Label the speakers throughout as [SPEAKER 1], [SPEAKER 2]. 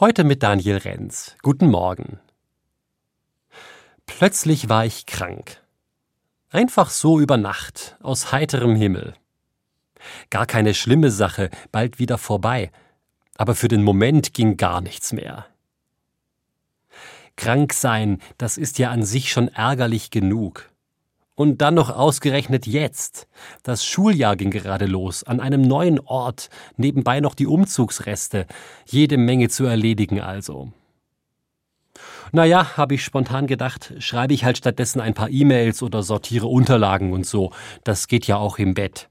[SPEAKER 1] Heute mit Daniel Renz. Guten Morgen. Plötzlich war ich krank. Einfach so über Nacht, aus heiterem Himmel. Gar keine schlimme Sache, bald wieder vorbei, aber für den Moment ging gar nichts mehr. Krank sein, das ist ja an sich schon ärgerlich genug. Und dann noch ausgerechnet jetzt. Das Schuljahr ging gerade los, an einem neuen Ort, nebenbei noch die Umzugsreste, jede Menge zu erledigen also. Naja, habe ich spontan gedacht, schreibe ich halt stattdessen ein paar E-Mails oder sortiere Unterlagen und so. Das geht ja auch im Bett.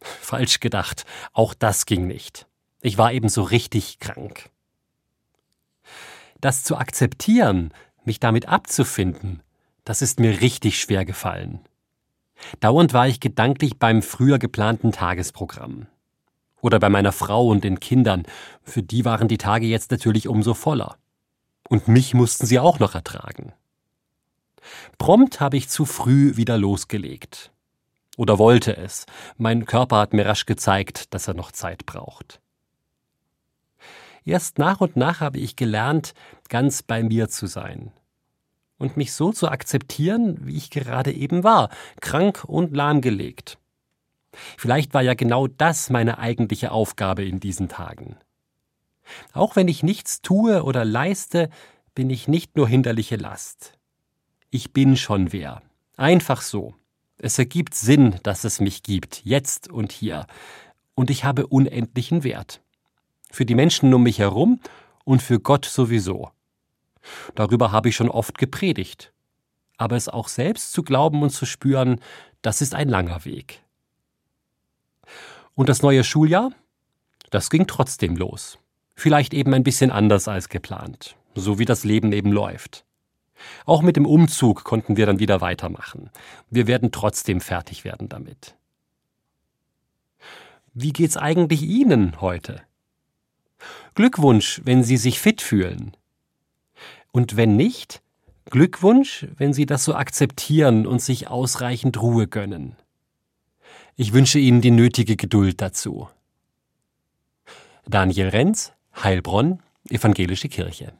[SPEAKER 1] Falsch gedacht, auch das ging nicht. Ich war eben so richtig krank. Das zu akzeptieren, mich damit abzufinden, das ist mir richtig schwer gefallen. Dauernd war ich gedanklich beim früher geplanten Tagesprogramm. Oder bei meiner Frau und den Kindern, für die waren die Tage jetzt natürlich umso voller. Und mich mussten sie auch noch ertragen. Prompt habe ich zu früh wieder losgelegt. Oder wollte es. Mein Körper hat mir rasch gezeigt, dass er noch Zeit braucht. Erst nach und nach habe ich gelernt, ganz bei mir zu sein, und mich so zu akzeptieren, wie ich gerade eben war, krank und lahmgelegt. Vielleicht war ja genau das meine eigentliche Aufgabe in diesen Tagen. Auch wenn ich nichts tue oder leiste, bin ich nicht nur hinderliche Last. Ich bin schon wer. Einfach so. Es ergibt Sinn, dass es mich gibt, jetzt und hier. Und ich habe unendlichen Wert. Für die Menschen um mich herum und für Gott sowieso. Darüber habe ich schon oft gepredigt. Aber es auch selbst zu glauben und zu spüren, das ist ein langer Weg. Und das neue Schuljahr? Das ging trotzdem los. Vielleicht eben ein bisschen anders als geplant, so wie das Leben eben läuft. Auch mit dem Umzug konnten wir dann wieder weitermachen. Wir werden trotzdem fertig werden damit. Wie geht's eigentlich Ihnen heute? Glückwunsch, wenn Sie sich fit fühlen. Und wenn nicht, Glückwunsch, wenn Sie das so akzeptieren und sich ausreichend Ruhe gönnen. Ich wünsche Ihnen die nötige Geduld dazu. Daniel Renz, Heilbronn, Evangelische Kirche.